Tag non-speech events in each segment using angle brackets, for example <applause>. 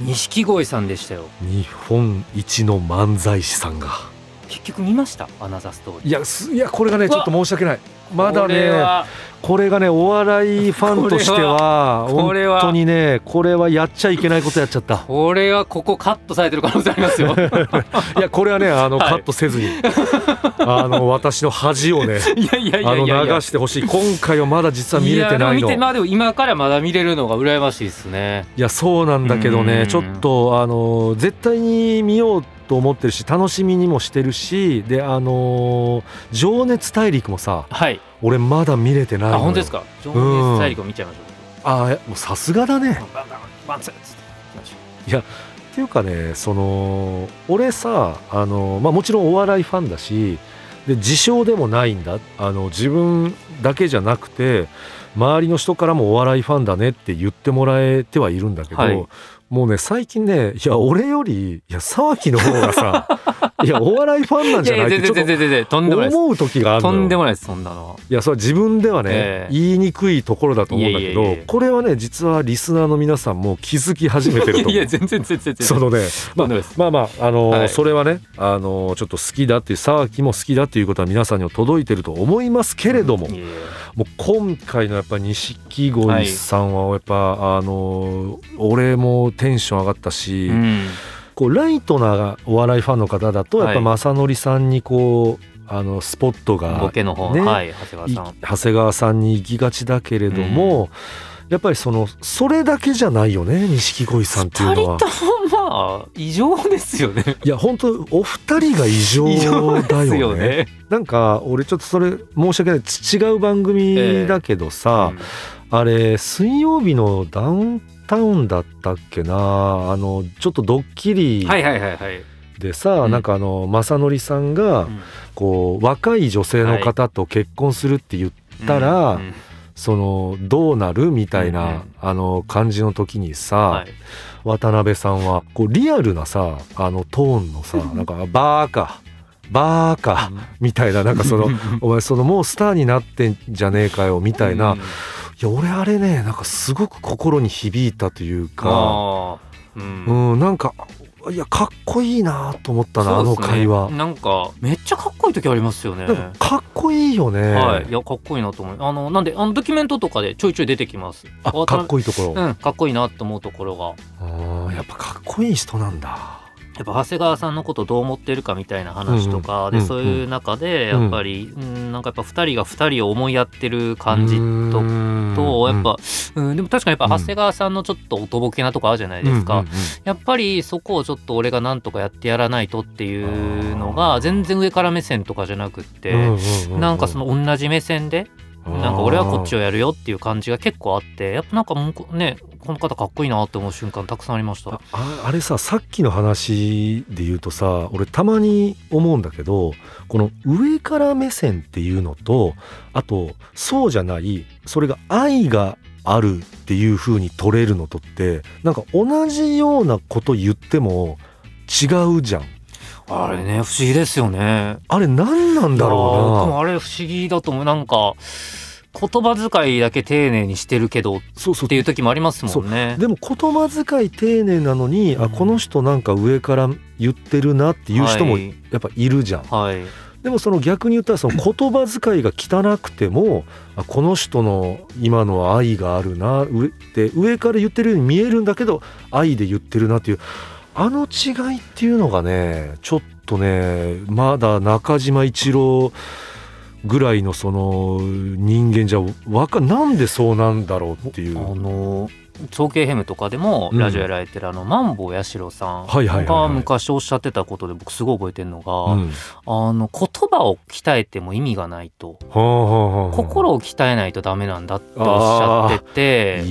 錦鯉さんでしたよ。日本一の漫才師さんが。結局見ました？アナザーストーリー。いやすいやこれがねちょっと申し訳ないまだねは。これがねお笑いファンとしては本当にねこれは。やっちゃいけないことやっちゃった。これはここカットされてる可能性ありますよ。<laughs> いやこれはねあの、はいカットせずに。<laughs> あの私の恥をねあの流してほしい。今回はまだ実は見れてないの。やでも見てまあでも今からまだ見れるのが羨ましいですね。いやそうなんだけどうん。ねちょっとあの絶対に見ようと思ってるし楽しみにもしてるしであの「情熱大陸」もさはい。俺まだ見れてないあ本当ですか？情熱大陸を見ちゃいましょう。あーもうさすがだね。バンバンバンツーっつって行きましょっていうかねその俺さあの、まあ、もちろんお笑いファンだしで自称でもないんだ。あの自分だけじゃなくて周りの人からもお笑いファンだねって言ってもらえてはいるんだけど、はいもうね最近ねいや俺よりいや沢木の方がさ <laughs> いやお笑いファンなんじゃないってちょっと思う時があるとんでもないですそんなのは。いやそれは自分ではね、ええ。言いにくいところだと思うんだけどこれはね実はリスナーの皆さんも気づき始めてると思う。<laughs> いや全然全然全然。そのねとんでもないです。まあまああのーはい。それはねあのーちょっと好きだっていう沢木も好きだっていうことは皆さんには届いてると思いますけれども、いやいやもう今回のやっぱ錦鯉さんはやっぱ、あのー俺もテンション上がったし、うん。こうライトなお笑いファンの方だとやっぱはい。正則さんにこうあのスポットがボケの方、ねはい長谷い川さん。長谷川さんに行きがちだけれども、やっぱりそのそれだけじゃないよね錦鯉さんっていうのは。まあ異常ですよね。いや本当お二人が異常だよね。よね。なんか俺ちょっとそれ申し訳ない。違う番組だけどさ、あれ水曜日のダウンタウンだったっけな。あのちょっとドッキリはいはいはいはい、でさ、うん。なんかあの正則さんがうん。こう若い女性の方と結婚するって言ったら、うんうんそのどうなるみたいな、うんうん。あの感じの時にさ、はい。渡辺さんはこうリアルなさあのトーンのさ <laughs> なんか「バーカバーカ」みたいななんかその「<laughs> お前そのもうスターになってんじゃねえかよ」みたいな、うんいや俺あれねなんかすごく心に響いたというか、うん、なんかいやかっこいいなと思ったな、あの会話。なんかめっちゃかっこいい時ありますよねかかっこいいよね。はいいやかっこいいなと思うあのなんであのドキュメントとかでちょいちょい出てきますあかっこいいところ。うんかっこいいなと思うところがあーやっぱかっこいい人なんだ。やっぱ長谷川さんのことどう思ってるかみたいな話とか、うんうんでそういう中でやっぱり、うん、なんかやっぱ2人が2人を思いやってる感じととやっぱ、うん、でも確かにやっぱ長谷川さんのちょっとおとぼけなとこあるじゃないですか、やっぱりそこをちょっと俺がなんとかやってやらないとっていうのが全然上から目線とかじゃなくって、うなんかその同じ目線でなんか俺はこっちをやるよっていう感じが結構あってやっぱなんかもうねこの方かっこいいなって思う瞬間たくさんありましたあ。あれささっきの話で言うとさ俺たまに思うんだけどこの上から目線っていうのとあとそうじゃないそれが愛があるっていう風に取れるのとってなんか同じようなこと言っても違うじゃん。あれね不思議ですよね。あれ何なんだろうな。もあれ不思議だと思うなんか言葉遣いだけ丁寧にしてるけどっそうそうていう時もありますもんね。でも言葉遣い丁寧なのに、あうんこの人なんか上から言ってるなっていう人もはいやっぱいるじゃん。はいでもその逆に言ったらその <laughs> 言葉遣いが汚くてもあこの人の今のは愛があるな上って上から言ってるように見えるんだけど愛で言ってるなっていうあの違いっていうのがねちょっとねまだ中島一郎ぐらいのその人間じゃわかなんでそうなんだろうっていう。あの長兄ヘムとかでもうん。ラジオやられてるあのマンボウ八代さん。が昔おっしゃってたことで僕すごい覚えてるのが、うん。あの言葉を鍛えても意味がないと。心を鍛えないとダメなんだっておっしゃってて。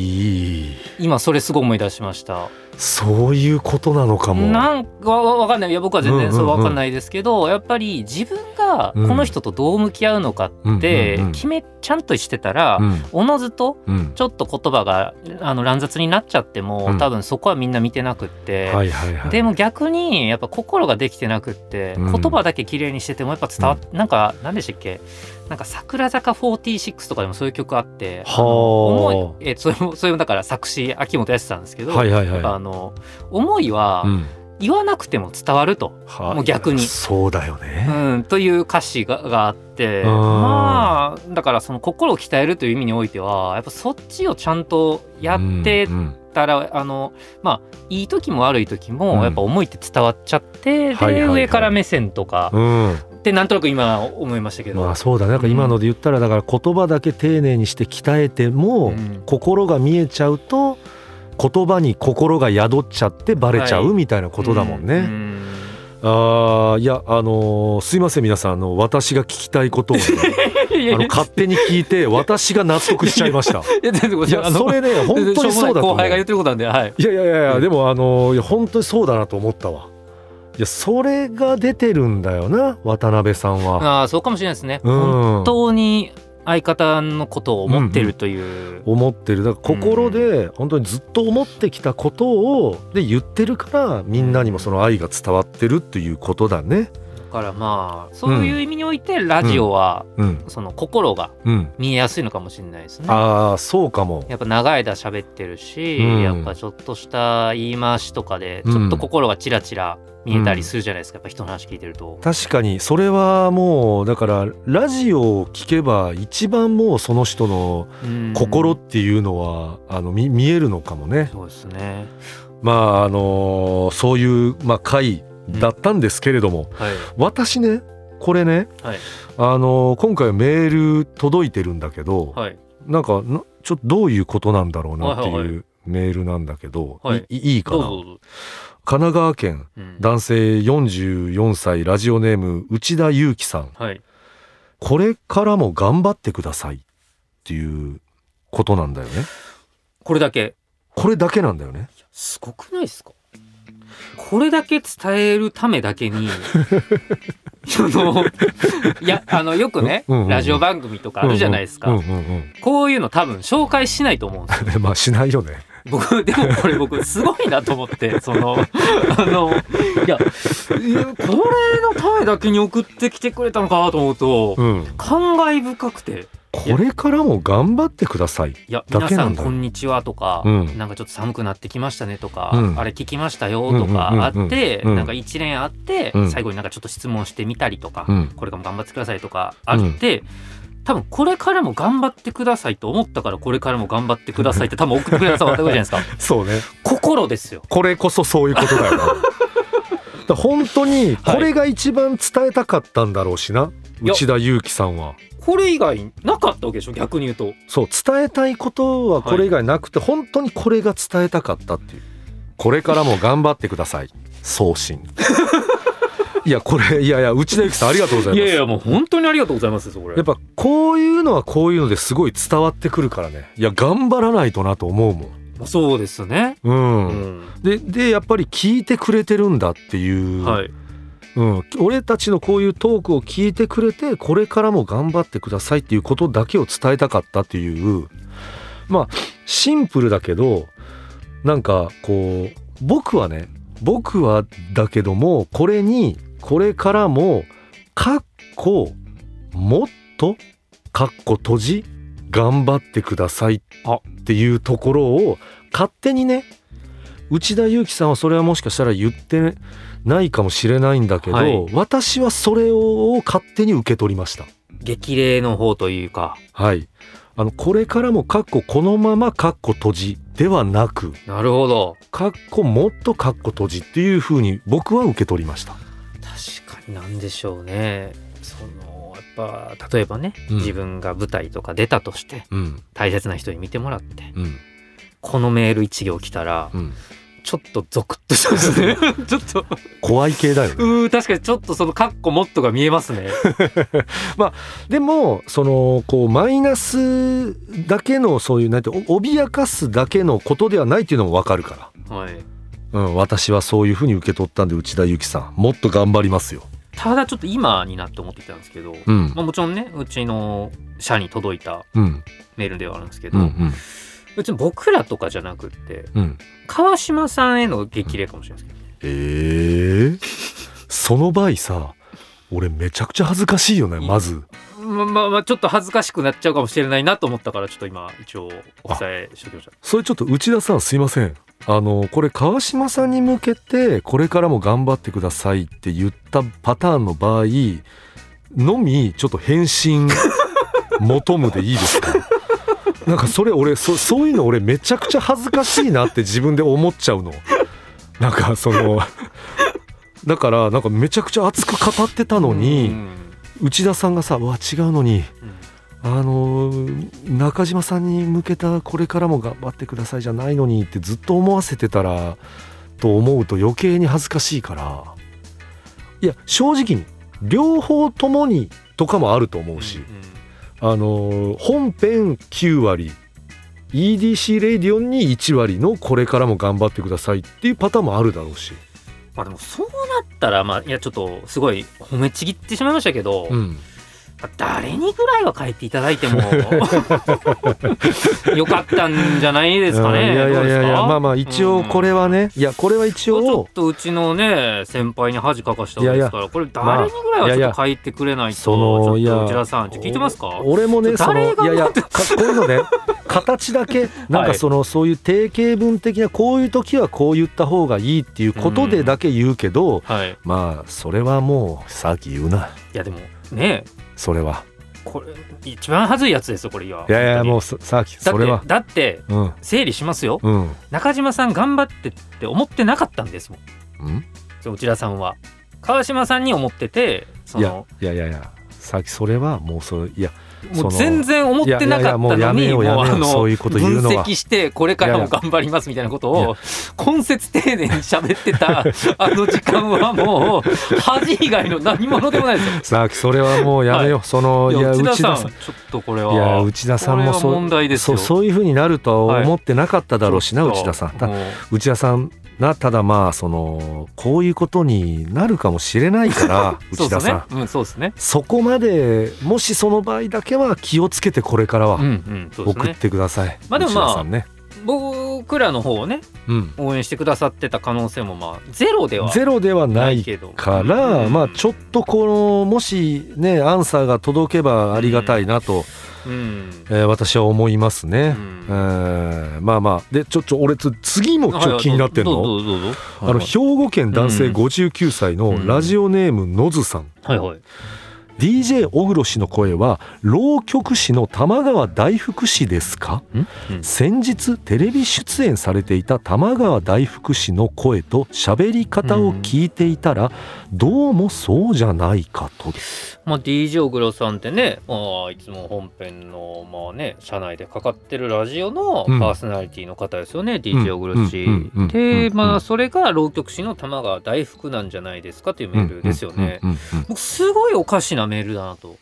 今それすごい思い出しました。そういうことなのかも。なんかわわかんない。いや僕は全然うんうんうん。そうわかんないですけど、やっぱり自分がこの人とどう向き合うのかってうんうんうん決めちゃんとしてたら、うん。おのずとうん。ちょっと言葉があの乱雑になっちゃっても、うん。多分そこはみんな見てなくって、はいはいはい。でも逆にやっぱ心ができてなくって、うん。言葉だけ綺麗にしててもやっぱ伝わっ、なんか何でしたっけ？なんか桜坂46とかでもそういう曲あってはあ。思いえそれもそれもだから作詞秋元康さんですけど、はいはいはあの思いは、い、うん。言わなくても伝わると、はもう逆に。そうだようね、ん、という歌詞ががあってうん。まあだからその心を鍛えるという意味においてはやっぱそっちをちゃんとやってうんうん。たら、あのまあいい時も悪い時も、うん。やっぱ思いって伝わっちゃって、はいはいはい。で上から目線とか、うんってなんとなく今思いましたけど、まあそうだね。なんか今ので言ったらだから言葉だけ丁寧にして鍛えても、うん。心が見えちゃうと言葉に心が宿っちゃってバレちゃはうみたいなことだもんね。ううん。あーいやあのーすいません皆さんあの私が聞きたいことをね、<laughs> あの勝手に聞いて私が納得しちゃいました。<laughs> いやそれね本当にそうだと思う。後輩が言ってることなんで、はい、いやいやいやでもあのいや本当にそうだなと思ったわ。いやそれが出てるんだよな渡辺さんは。ああそうかもしれないですね、うん。本当に相方のことを思ってるという、思ってる。だから心で本当にずっと思ってきたことをで言ってるからみんなにもその愛が伝わってるっていうことだね。だからまあそういう意味においてラジオは、うんその心がうん。見えやすいのかもしれないですね。ああそうかも。やっぱ長い間喋ってるし、うんやっぱちょっとした言い回しとかでうんちょっと心がチラチラ見えたりするじゃないですか、やっぱ人の話聞いてると。確かにそれはもうだからラジオを聞けば一番もうその人のうん心っていうのは、あの見見えるのかもね。そうですね。まああのそういう、まあ、回だったんですけれども、はい。私ねこれねはい。あの今回メール届いてるんだけど、はい。なんかなちょっとどういうことなんだろうなってはいうメールなんだけど、はいいいいかな？神奈川県うん男性44歳ラジオネーム内田裕樹さんはい。これからも頑張ってくださいっていうことなんだよねこれだけ？これだけなんだよねすごくないですか？これだけ伝えるためだけに <laughs> そのいやあのよくね、うんうんうん。ラジオ番組とかあるじゃないですか、うんうんうんこういうの多分紹介しないと思うんですよ。う <laughs> んまあしないよね。僕でもこれ僕すごいなと思ってその <laughs> あのいやこれのためだけに送ってきてくれたのかなと思うとうん。感慨深くてこれからも頑張ってください。いやだ皆さんこんにちはとか、うん。なんかちょっと寒くなってきましたねとか、うん。あれ聞きましたよとかあって、うんなんか一連あって、うん。最後になんかちょっと質問してみたりとか、うん。これからも頑張ってくださいとかあって、多分これからも頑張ってくださいと思ったからこれからも頑張ってくださいって多分送ってくれたわけじゃないですか。<laughs> そうね。心ですよ。これこそそういうことだよな <laughs> だ本当にこれが一番伝えたかったんだろうしな、いや内田裕樹さんは。これ以外なかったわけでしょ逆に言うと。そう伝えたいことはこれ以外なくて、本当にこれが伝えたかったっていう。これからも頑張ってください。送信。<laughs> いやこれいやいや内田裕樹さんありがとうございます。いやいやもう本当にありがとうございますよこれ。やっぱこういうのはこういうのですごい伝わってくるからね。いや頑張らないとなと思うもんまあそうですね、うん、うん。ででやっぱり聞いてくれてるんだっていう、はい。うん、俺たちのこういうトークを聞いてくれてこれからも頑張ってくださいっていうことだけを伝えたかったっていう。まあシンプルだけどなんかこう僕はね僕はだけどもこれにこれからもかっこもっとかっこ閉じ頑張ってくださいっていうところを勝手にね内田裕樹さんはそれはもしかしたら言ってないかもしれないんだけど、はい私はそれを勝手に受け取りました。激励の方というかはい。あのこれからもかっここのままかっこ閉じではなくなるほどかっこもっとかっこ閉じっていう風に僕は受け取りました。確かになんでしょうねそのぱ例えばね、うん自分が舞台とか出たとしてうん大切な人に見てもらってうんこのメール一行来たらうん。ちょっとゾクッとしますね <laughs> ちょっと怖い系だよね。うー確かにちょっとそのカッコモットが見えますね <laughs> でもそのこうマイナスだけのそういうなんてお脅かすだけのことではないっていうのもわかるから。はいうん、私はそういうふうに受け取ったんで内田有紀さんもっと頑張りますよ。ただちょっと今になって思ってきたんですけど、うん。まあ、もちろんねうちの社に届いたうん。メールではあるんですけど、うんうん。別に僕らとかじゃなくってうん。川島さんへの激励かもしれないですけどええその場合さ俺めちゃくちゃ恥ずかしいよねまず。ままあまあちょっと恥ずかしくなっちゃうかもしれないなと思ったからちょっと今一応お伝えしておきました。それちょっと内田さんすいませんあのこれ川島さんに向けてこれからも頑張ってくださいって言ったパターンの場合のみちょっと返信 <laughs> 求むでいいですか？なんかそれ俺そそういうの俺めちゃくちゃ恥ずかしいなって自分で思っちゃうの。なんかそのだからなんかめちゃくちゃ熱く語ってたのに、うん。内田さんがさ「うわ違うのにうんあの中島さんに向けたこれからも頑張ってくださいじゃないのにってずっと思わせてたらと思うと余計に恥ずかしいから。いや正直に両方ともにとかもあると思うし、あの本編9割 EDC レディオンに1割のこれからも頑張ってくださいっていうパターンもあるだろうし、まあでもそうなったらまあいやちょっとすごい褒めちぎってしまいましたけど、うん、誰にぐらいは書いていただいても。<laughs> よかったんじゃないですかね。いやいやいやまあまあ一応これはね、いやこれは一ちょ応っとうちのね先輩に恥かかしたわけですからこれ誰にぐらいはちょっと書いてくれないと、ちょっと内田さん聞いてますか？俺もねその誰がいやいやかこういうのね形だけなんかその、そういう定型文的なこういう時はこう言った方がいいっていうことでだけ言うけど、はい。まあそれはもうさっき言うな。いやでもねそれは。これ一番恥ずいやつですよこれいやいやいやもうささっきそれは。だってうん。整理しますよ。うん。中島さん頑張ってって思ってなかったんですもん。うん？そう内田さんは。川島さんに思っててそいやのいやいやいやさっきそれはもうそれいやもう全然思ってなかったのに分析してこれからも頑張りますみたいなことを根節丁寧に喋ってた <laughs> あの時間はもう恥以外の何者でもないですよ。さっきそれはもうやめよう、そのいや内田さんちょっとこれはいや内田さんもそう問題ですよ。そうそういうふうになるとは思ってなかっただろうしな、内田さん。内田さんなただまあそのこういうことになるかもしれないから <laughs> 内田さんそ,、そうですね。うんそうですね。こまでもしその場合だけは気をつけてこれからは。送ってください、まあでもまあ内田さんね、僕らの方をねうん、応援してくださってた可能性もまあゼロではゼロではなないいけどから、うんまあちょっとこのもしねアンサーが届けばありがたいなと、うんえー私は思いますね、うん。えーまあまあ。でちょちょ俺つ次もちょっと気になってんの、あの兵庫県男性うん。59歳のラジオネームのずさん、はいはい。DJ 小黒氏の声は浪曲師の玉川大福氏ですか？うんうん。先日テレビ出演されていた玉川大福氏の声と喋り方を聞いていたらどうもそうじゃないかと。まあ、DJ 小黒さんってね、まあ、いつも本編の、まあね、社内でかかってるラジオのうん。パーソナリティの方ですよね、DJ 小黒氏。うん。うん。うん。うん。で、うん。まあ、それが浪曲師の玉川大福なんじゃないですかというメールですよね。すごいおかしなメールだなと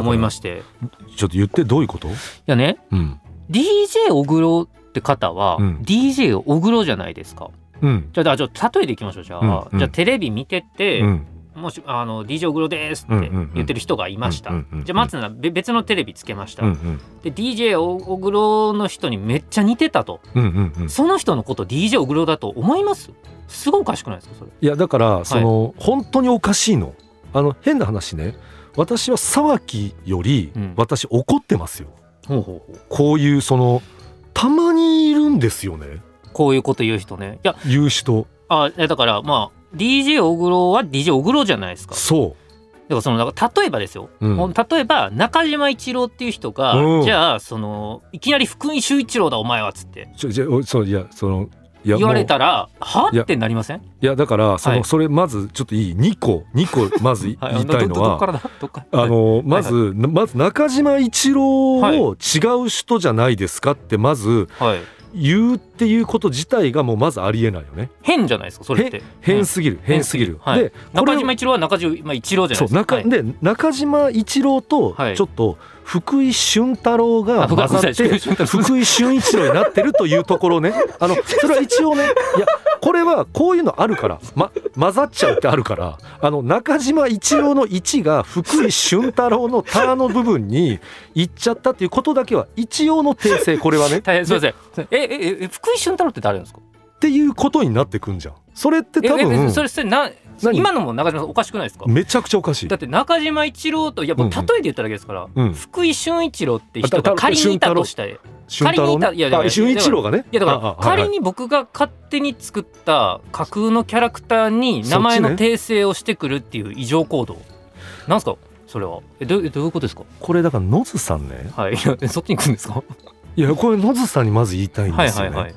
思いまして。いちょっと言ってどういうこと、やね、うん、DJ 小黒って方は、うん。DJ 小黒じゃないですか。うん。じゃあ、じゃあ例えていきましょう、じゃあ。うんうん。じゃあ、テレビ見てて、うん。もし、あの、DJ 小黒ですって言ってる人がいました。うんうんうんじゃあ、まずなべ別のテレビつけました。うんうん。で DJ お小黒の人にめっちゃ似てたと。うんうんうん。その人のこと DJ 小黒だと思います？すごいおかしくないですかそれ？いやだからその、本当におかしいの。あの変な話ね私は沢木よりうん。私怒ってますよ、ほうほうほう。こういうそのたまにいるんですよね。こういうこと言う人ね。いや言う人。あだからまあ DJ 小黒は DJ 小黒じゃないですか。そだからそのだから例えばですよ、う、うん例えば中島一郎っていう人が、うん。じゃあそのいきなり福井秀一郎だお前はっつって。じゃおそういやその言われもたらは？ってなりません？ういやだからその、はい。それまずちょっといい？2個。2個まず言いたいのは。あのまず、なまず中島一郎を違う人じゃないですかってまずはい。言っっていうこと自体がもうまずありえないよね。変じゃないですかそれって。変すぎる変すぎる、はい。で中島一郎は中島一郎じゃないですかはい。中で中島一郎とはい。ちょっと福井俊太郎が混ざって福井俊一郎になってるというところね。<laughs> あのそれは一応ねいやこれはこういうのあるから、ま、混ざっちゃうってあるからあの中島一郎の1が福井俊太郎の「タ」の部分に行っちゃったっていうことだけは一応の訂正これはね。<laughs> 大変すみません。ええええ福井俊太郎って誰なんですか？っていうことになってくんじゃん。それって多ええ分それそれな何？今のも中島さんおかしくないですか？めちゃくちゃおかしい。だって中島一郎といやもう例えで言っただけですから、うん。福井俊一郎って人が仮にいたとしたら仮にいたいや俊一郎がね？やだから仮に僕が勝手に作った架空のキャラクターに名前の訂正をしてくるっていう異常行動。なんすか？それは。えどどういうことですか？これだから野津さんね。はい。そっちに行くんですか？いやこれ野津さんにまず言いたいんですよね、はいはいはい。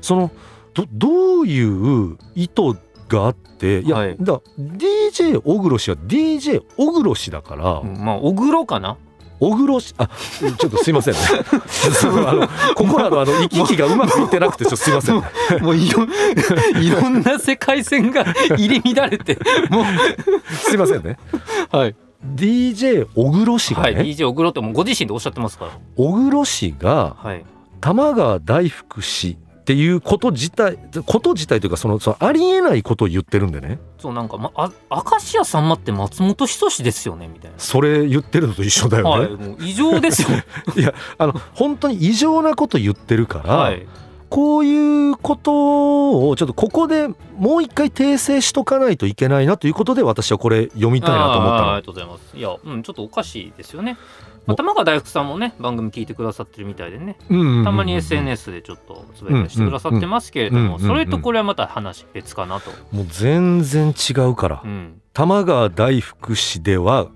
そのどどういう意図があっていや、はい。だ DJ 小黒氏は DJ 小黒氏だから、うんまあ小黒かな？小黒氏あちょっとすいませんね。<laughs> あのここらのあの行き来がうまくいってなくてちょっとすいませんもういろいろんな世界線が入り乱れてもう。すいませんね。はい DJ 小黒氏がはいね、DJ 小黒ってもうご自身でおっしゃってますから。小黒氏がはい。玉川大福氏っていうこと自体こと自体というかそのそのありえないことを言ってるんでね。そうなんか、ま、あ明石家さんまって松本人志ですよねみたいな。それ言ってるのと一緒だよね、はい、もう異常ですよ。<laughs> いやあの本当に異常なこと言ってるから、はい、こういうことをちょっとここでもう一回訂正しとかないといけないなということで私はこれ読みたいなと思ったのありがとうございます。いや、うん、ちょっとおかしいですよね。まあ、玉川大福さんもね、番組聞いてくださってるみたいでね、たまに SNS でちょっとつぶやきしてくださってますけれども、それとこれはまた話別かなと。もう全然違うからうん、玉川大福氏では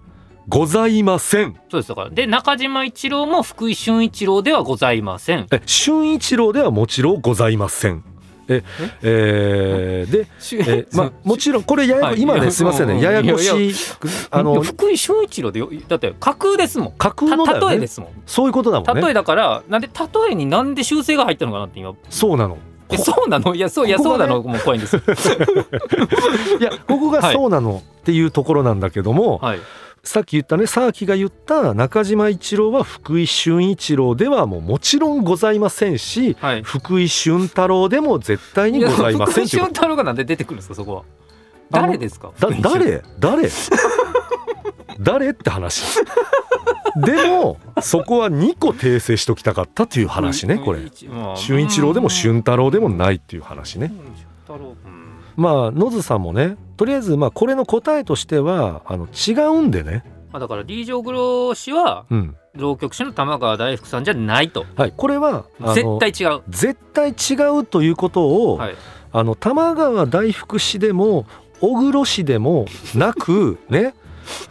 ございません。そうです。だから。で、中島一郎も福井俊一郎ではございません。え俊一郎ではもちろんございません。ええ？ーでしえ <laughs> まあもちろんこれややこはい。今ねすいませんうんねややこいやいしいあの福井俊一郎でよだって架空ですもん。架空のね。た例えですもん。そういうことだもんね。例えだからなんで例えになんで修正が入ったのかなって今そうなの。えそうなの？いやそういやそうなの？もう怖いんですよ。<laughs> いやここがそうなのっていうところなんだけども、はいさっき言ったねさあきが言った中島一郎は福井俊一郎ではもうもちろんございませんしはい。福井俊太郎でも絶対にございません俊太郎がなんで出てくるんですかそこは。誰ですか誰？誰？<laughs> 誰って話。でもそこは2個訂正しときたかったっていう話ねこれ。俊一郎でも俊太郎でもないっていう話ね。俊太郎。うんまあ野津さんもねとりあえずまあこれの答えとしてはあの違うんでね。まあだから DJ 小黒氏はうん。浪曲師の玉川大福さんじゃないと。はい。これは絶対違う。絶対違うということを、はい。あの玉川大福氏でも小黒氏でもなくね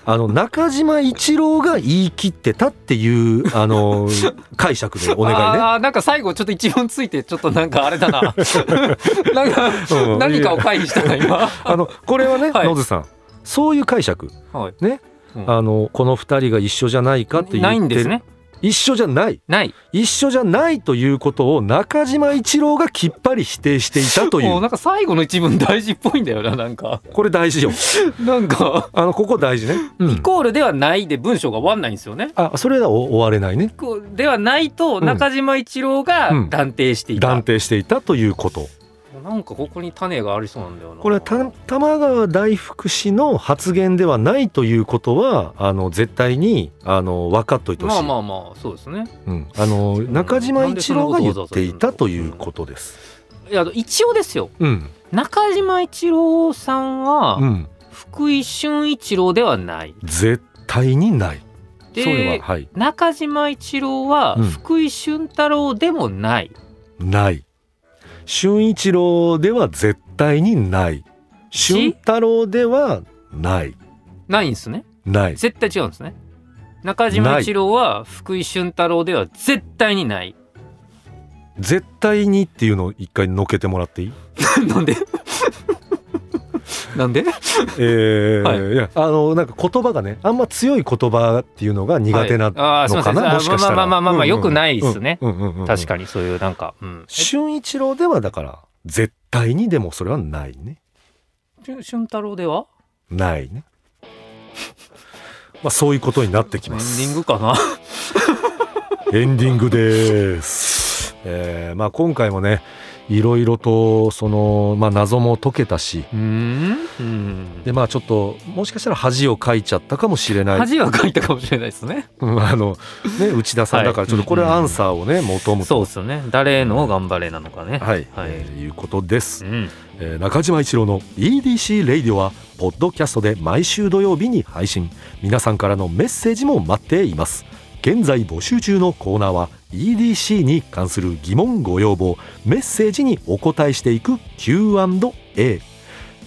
あの中島一郎が言い切ってたっていうあの <laughs> 解釈でお願いね。あーなんか最後ちょっと一文ついてちょっとなんかあれだな。<laughs> なんかうん。何かを回避したな今。<laughs> あのこれはね、はい。野津さんそういう解釈。はい。ね、うん。あのこの二人が一緒じゃないかって言って。ないんですね一緒じゃない。ない。一緒じゃないということを中島一郎がきっぱり否定していたという。もうなんか最後の一文大事っぽいんだよななんか。これ大事よ。<laughs> なんか。あのここ大事ね、うん。イコールではないで文章が終わんないんですよね。あそれでは終われないね。ではないと中島一郎がうん。断定していた。断定していたということなんかここに種がありそうなんだよな。これはた玉川大福氏の発言ではないということはあの絶対にあの分かっといてほしい、まあまあまあそうですね。うん、あの中島一郎が言っていたということです。いや一応ですようん中島一郎さんはうん、福井俊一郎ではない。絶対にない。それでははい中島一郎はうん福井俊太郎でもない。ない。俊一郎では絶対にない。俊太郎ではない。ないんですね。ない。絶対違うんですね。中島一郎は福井俊太郎では絶対にない。絶対にっていうのを一回のけてもらっていい？<laughs> なんで？なんで？えー <laughs> はい。いやあのなんか言葉がねあんま強い言葉っていうのが苦手なのあーすいもしかしたら。まあまあまあまあうんうん良くないっすね。確かにそういうなんか、うん、俊一郎ではだから絶対にでもそれはないね。え俊太郎では？ないね。まあそういうことになってきエンデますィングかな？エンディングです、えーまあ今回もねいろいろとその、まあ、謎も解けたし。でまあちょっともしかしたら恥をかいちゃったかもしれない。恥はかいたかもしれないですね。うんあのね内田さんだからちょっとこれはいアンサーをね求むと。そうですよね。誰の頑張れなのかね。はい、はい。えーいうことです。う、ん。えー中島一郎の EDC レイディオはポッドキャストで毎週土曜日に配信。皆さんからのメッセージも待っています。現在募集中のコーナーは EDC に関する疑問ご要望メッセージにお答えしていく Q&A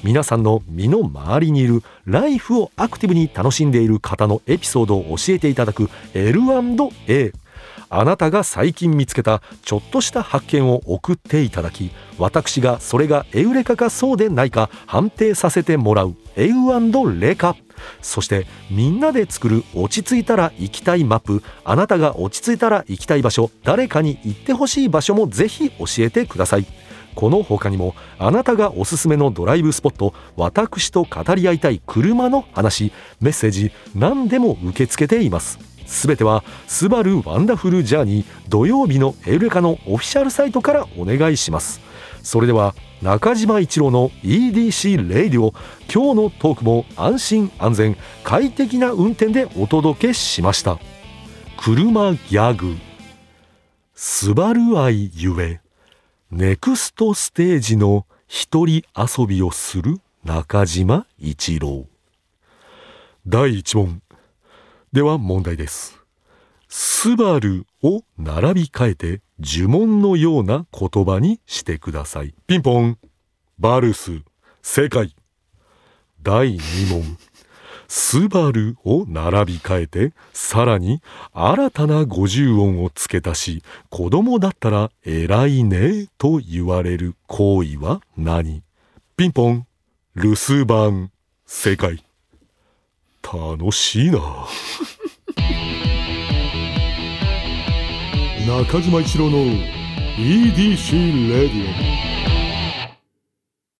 皆さんの身の回りにいるライフをアクティブに楽しんでいる方のエピソードを教えていただく L&A あなたが最近見つけたちょっとした発見を送っていただき私がそれがエウレカかそうでないか判定させてもらうエウレカそしてみんなで作る落ち着いたら行きたいマップあなたが落ち着いたら行きたい場所誰かに行ってほしい場所もぜひ教えてください。この他にもあなたがおすすめのドライブスポット私と語り合いたい車の話メッセージ何でも受け付けています。すべては「スバルワンダフルジャーニー」土曜日のエウレカのオフィシャルサイトからお願いします。それでは中島一郎の EDC レイディオ今日のトークも安心安全快適な運転でお届けしました。車ギャグ。スバル愛ゆえネクストステージの一人遊びをする中島一郎。第一問。では問題です。スバルを並び替えて呪文のような言葉にしてください。ピンポン。バルス。正解第2問。スバルを並び替えてさらに新たな50音を付け足し子供だったら偉いねと言われる行為は何？ピンポン。留守番。正解楽しいな。<laughs> 中島一郎の EDC レディオ。